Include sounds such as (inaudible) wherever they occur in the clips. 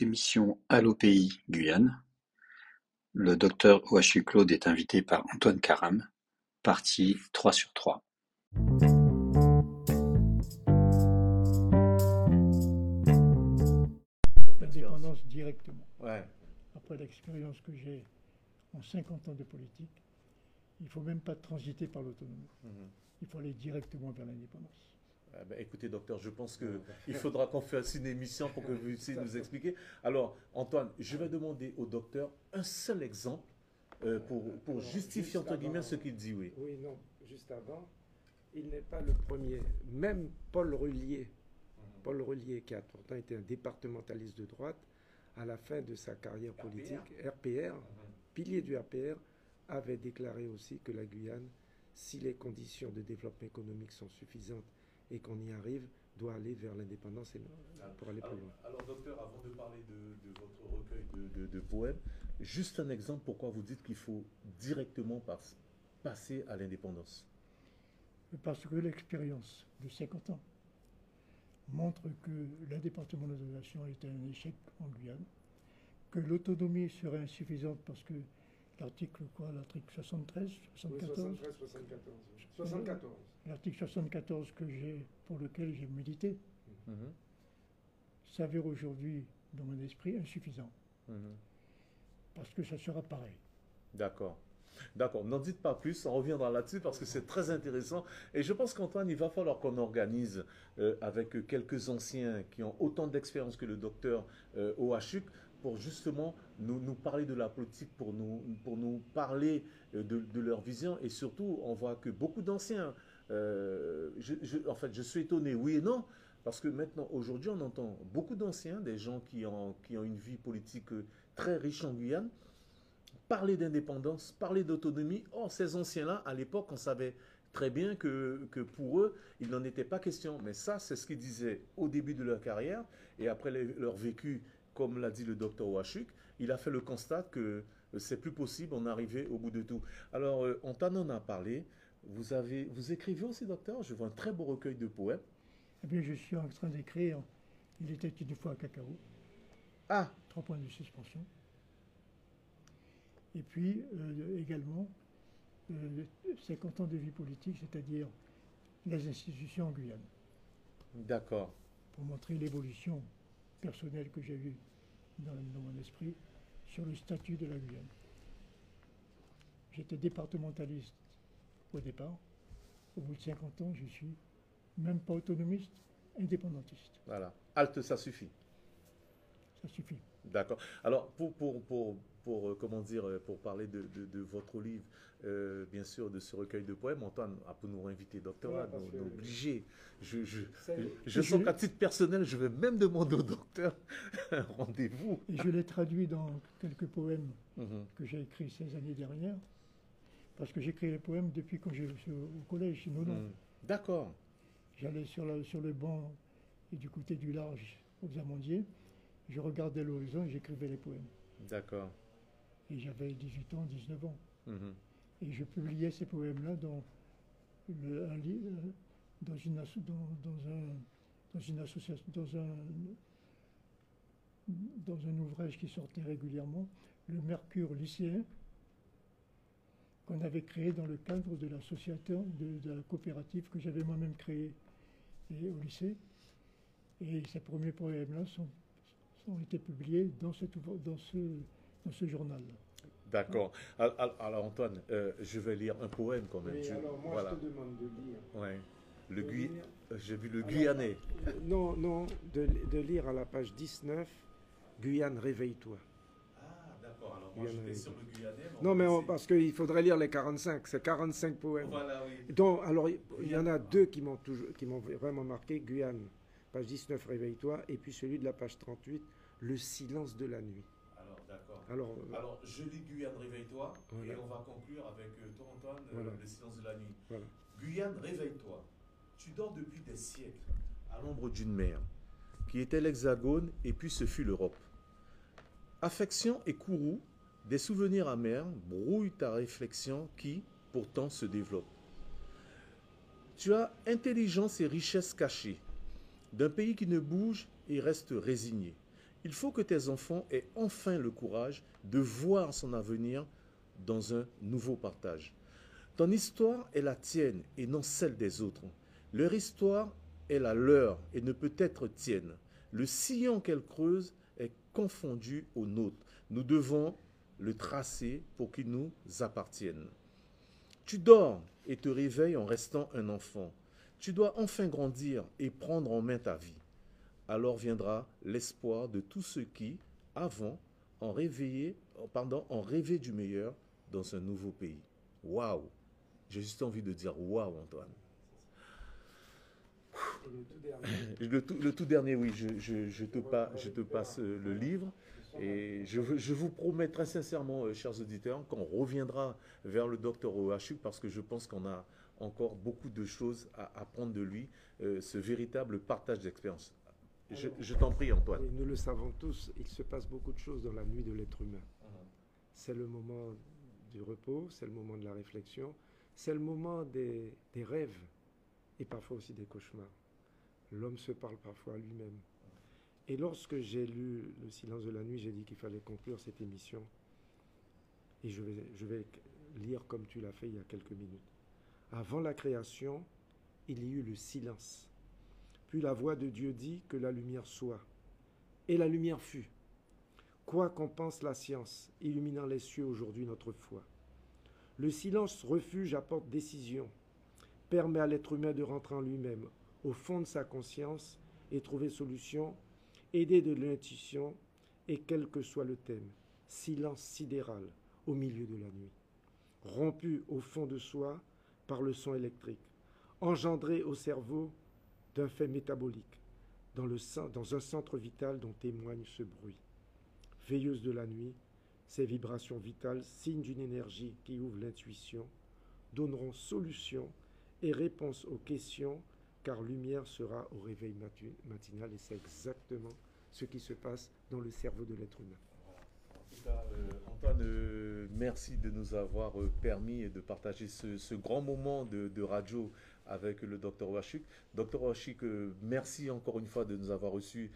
Émission Allo Pays Guyane. Le docteur Ouachu Claude est invité par Antoine Karam. Partie trois sur trois. L'indépendance directement. Ouais. Après l'expérience que j'ai en 50 ans de politique, il ne faut même pas transiter par l'autonomie. Mhm. Il faut aller directement vers l'indépendance. Ah ben, écoutez, docteur, je pense qu'il (laughs) faudra qu'on fasse une émission pour que vous puissiez nous expliquer. Alors, Antoine, je vais demander au docteur un seul exemple euh, pour, pour justifier, entre guillemets, ce qu'il dit, oui. Oui, non, juste avant, il n'est pas le premier. Même Paul Rullier, Paul Rullier, qui a pourtant été un départementaliste de droite, à la fin de sa carrière politique, RPR, pilier du RPR, avait déclaré aussi que la Guyane, si les conditions de développement économique sont suffisantes et qu'on y arrive, doit aller vers l'indépendance et pour aller plus Alors, loin. alors, docteur, avant de parler de, de votre recueil de, de- de poèmes, juste un exemple pourquoi vous dites qu'il faut directement pas- passer à l'indépendance. Parce que l'expérience de 50 ans montre que l'indépartementalisation est un échec en Guyane, que l'autonomie serait insuffisante parce que l'article quoi, l'article 73, 74, 73, 74. 74. l'article 74 que j'ai, pour lequel j'ai milité, Mhm, s'avère aujourd'hui dans mon esprit insuffisant, mhm. parce que ça sera pareil. D'accord. D'accord. N'en dites pas plus, on reviendra là-dessus parce que c'est très intéressant. Et je pense qu'Antoine, il va falloir qu'on organise euh, avec quelques anciens qui ont autant d'expérience que le docteur euh, Ouachuk pour justement nous, parler de la politique, pour nous, pour nous parler euh, de, leur vision. Et surtout, on voit que beaucoup d'anciens, euh, en fait, je suis étonné, oui et non, parce que maintenant, aujourd'hui, on entend beaucoup d'anciens, des gens qui ont, qui ont une vie politique euh, très riche en Guyane, parler d'indépendance, parler d'autonomie. Or, ces anciens-là, à l'époque, on savait très bien que, que pour eux, il n'en était pas question. Mais ça, c'est ce qu'ils disaient au début de leur carrière. Et après leur vécu, comme l'a dit le docteur Wachuk, il a fait le constat que euh, c'est plus possible, on arrivait au bout de tout. Alors, euh, on t'en en a parlé. Vous, avez, vous écrivez aussi, docteur? Je vois un très beau recueil de poèmes. Eh bien, je suis en train d'écrire Il était une fois à cacao, Ah, trois points de suspension. Et puis euh, également euh, 50 ans de vie politique, c'est-à-dire les institutions en Guyane, d'accord. pour montrer l'évolution personnelle que j'ai eue dans, dans mon esprit sur le statut de la Guyane. J'étais départementaliste au départ. Au bout de 50 ans, je suis même pas autonomiste, indépendantiste. Voilà. Halte, ça suffit. Ça suffit. D'accord. Alors, pour, pour, pour, pour, euh, comment dire, euh, pour parler de, de, de votre livre, euh, bien sûr, de ce recueil de poèmes, Antoine a pour nous inviter, docteur, Ouais, nous, que- nous obliger. Je, je, je sens qu'à titre personnel, je vais même demander au docteur (laughs) un rendez-vous. Et je l'ai traduit dans quelques poèmes Mhm. que j'ai écrits ces années dernières, parce que j'écris les poèmes depuis quand je suis au collège, chez. Mhm. D'accord. J'allais sur, la- sur le banc et du côté du large aux amandiers, je regardais l'horizon et j'écrivais les poèmes. D'accord. Et j'avais 18 ans, 19 ans. Mhm. Et je publiais ces poèmes-là dans, le- un euh, dans, une, asso- dans, dans un, dans une association, dans un, dans un ouvrage qui sortait régulièrement, le Mercure lycéen, qu'on avait créé dans le cadre de l'association, de, de la coopérative que j'avais moi-même créée et- au lycée. Et ces premiers poèmes-là sont, ont été publiés dans, cet ouvra- dans, ce, dans ce journal-là. D'accord. Al- al- Alors, Antoine, euh, je vais lire un poème quand même. Oui, Je- alors moi, voilà. je te demande de lire. Ouais. Le Guy... lire. J'ai vu le Alors, Guyanais. Non, non, de, de lire à la page 19, Guyane, réveille-toi. Ah, d'accord. Alors, moi, j'étais sur le Guyanais. Non, mais on- parce qu'il faudrait lire les 45, c'est 45 poèmes. Voilà, oui. Donc, alors, il y en a deux qui m'ont toujours, qui m'ont vraiment marqué, Guyane, page 19, réveille-toi, et puis celui de la page 38, le silence de la nuit. Alors, euh, Alors, je lis Guyane, réveille-toi, Voilà. et on va conclure avec euh, toi, Antoine, euh, Voilà. le silence de la nuit. Voilà. Guyane, réveille-toi. Tu dors depuis des siècles à l'ombre d'une mer, qui était l'Hexagone, et puis ce fut l'Europe. Affection et courroux, des souvenirs amers brouillent ta réflexion qui, pourtant, se développe. Tu as intelligence et richesse cachées, d'un pays qui ne bouge et reste résigné. Il faut que tes enfants aient enfin le courage de voir son avenir dans un nouveau partage. Ton histoire est la tienne et non celle des autres. Leur histoire est la leur et ne peut être tienne. Le sillon qu'elle creuse est confondu au nôtre. Nous devons le tracer pour qu'il nous appartienne. Tu dors et te réveilles en restant un enfant. Tu dois enfin grandir et prendre en main ta vie. Alors viendra l'espoir de tous ceux qui, avant, ont rêvé, pardon, ont rêvé du meilleur dans un nouveau pays. Waouh! J'ai juste envie de dire waouh, Antoine. Le tout, dernier, oui, je, te passe le livre. Et je, vous promets très sincèrement, euh, chers auditeurs, qu'on reviendra vers le docteur Oachuk parce que je pense qu'on a encore beaucoup de choses à apprendre de lui, euh, ce véritable partage d'expérience. Je, je t'en prie, Antoine. nous le savons tous, il se passe beaucoup de choses dans la nuit de l'être humain. C'est le moment du repos, c'est le moment de la réflexion, c'est le moment des, des rêves et parfois aussi des cauchemars. L'homme se parle parfois à lui-même. Et lorsque j'ai lu Le silence de la nuit, j'ai dit qu'il fallait conclure cette émission. Et je vais, je vais lire comme tu l'as fait il y a quelques minutes. Avant la création, il y eut le silence. Puis la voix de Dieu dit que la lumière soit. Et la lumière fut. Quoi qu'en pense la science, illuminant les cieux aujourd'hui notre foi. Le silence refuge apporte décision, permet à l'être humain de rentrer en lui-même, au fond de sa conscience, et trouver solution Aider de l'intuition et quel que soit le thème, silence sidéral au milieu de la nuit, rompu au fond de soi par le son électrique, engendré au cerveau d'un fait métabolique, dans, le, dans un centre vital dont témoigne ce bruit. Veilleuse de la nuit, ces vibrations vitales, signes d'une énergie qui ouvre l'intuition, donneront solution et réponse aux questions car lumière sera au réveil matinal et c'est exactement ce qui se passe dans le cerveau de l'être humain. Cas, euh, Antoine, euh, merci de nous avoir euh, permis de partager ce, grand moment de, radio avec le docteur Wachuk. Docteur Wachuk, merci encore une fois de nous avoir reçus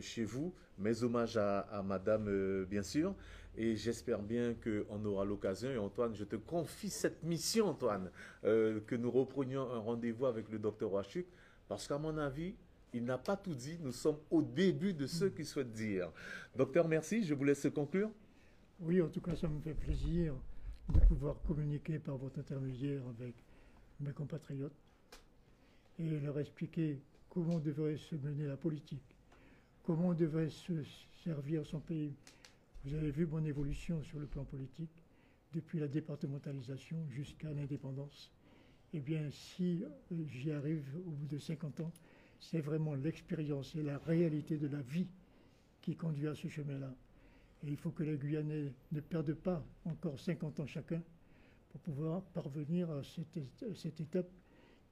chez vous. Mes hommages à, madame, bien sûr. Et j'espère bien qu'on aura l'occasion. Et Antoine, je te confie cette mission, Antoine, euh, que nous reprenions un rendez-vous avec le docteur Wachuk, parce qu'à mon avis, il n'a pas tout dit. Nous sommes au début de ce qu'il souhaite dire. Docteur, merci. Je vous laisse conclure. Oui, en tout cas, ça me fait plaisir de pouvoir communiquer par votre intermédiaire avec mes compatriotes et leur expliquer comment devrait se mener la politique, comment devrait se servir son pays, vous avez vu mon évolution sur le plan politique depuis la départementalisation jusqu'à l'indépendance. Eh bien, si euh, j'y arrive au bout de 50 ans, c'est vraiment l'expérience et la réalité de la vie qui conduit à ce chemin-là. Et il faut que les Guyanais ne perdent pas encore 50 ans chacun pour pouvoir parvenir à cette, cette étape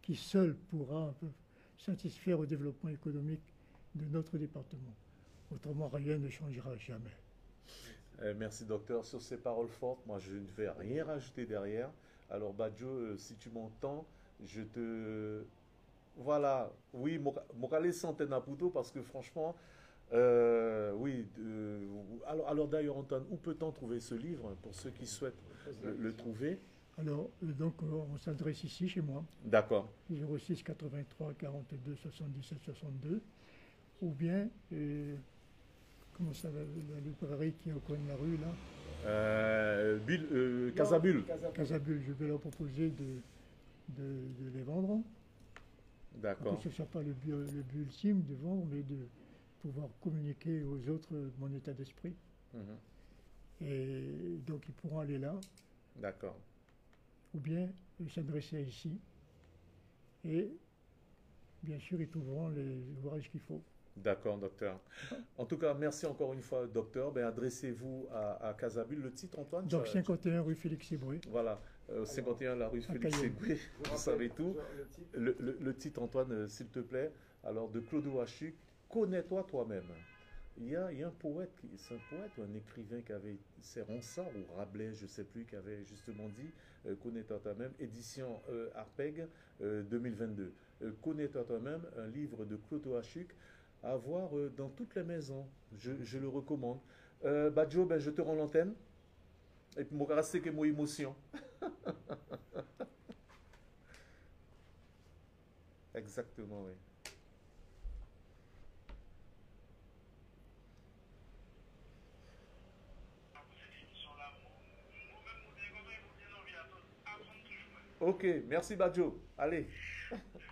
qui seule pourra satisfaire au développement économique de notre département. Autrement, rien ne changera jamais. Euh, merci docteur. Sur ces paroles fortes, moi je ne vais rien rajouter derrière. Alors Badjo, euh, si tu m'entends, je te... Voilà, oui, Mokale Santena Puto, parce que franchement, euh, oui. Euh, alors, alors d'ailleurs, Antoine, où peut-on trouver ce livre pour ceux qui souhaitent le, le trouver Alors, euh, donc, on s'adresse ici, chez moi. D'accord. 06 83 42 77 62. Ou bien, euh, comment ça va, la librairie qui est au coin de la rue, là euh, Bill, euh, Casabule. Casabule, je vais leur proposer de, de, de les vendre. D'accord. Que ce ne soit pas le but, le but ultime de vendre, mais de pouvoir communiquer aux autres mon état d'esprit. Mhm. Et donc ils pourront aller là, D'accord. ou bien s'adresser ici. Et bien sûr, ils trouveront les ouvrages qu'il faut. D'accord, docteur. En tout cas, merci encore une fois, docteur. Ben, Adressez-vous à, à Casabule. Le titre, Antoine Donc tu as- 51 rue Félix Éboué. Voilà, euh, 51 la rue Félix Je vous savez tout. le titre. Le, le- le titre, Antoine, euh, s'il te plaît, alors de Claude Wachuk, Connais-toi toi-même. Il y, a, un poète, c'est un poète ou un écrivain qui avait, c'est Ronsard ou Rabelais, je ne sais plus, qui avait justement dit euh, Connais-toi toi-même, édition euh, Arpeg euh, 2022. Euh, Connais-toi toi-même, un livre de Claude Wachuk. à avoir euh, dans toutes les maisons. Je, le recommande. Badjo, ben, je te rends l'antenne. Et puis, moi, rester que mon émotion. (laughs) Exactement, oui. Ok, merci Badjo. Allez. (laughs)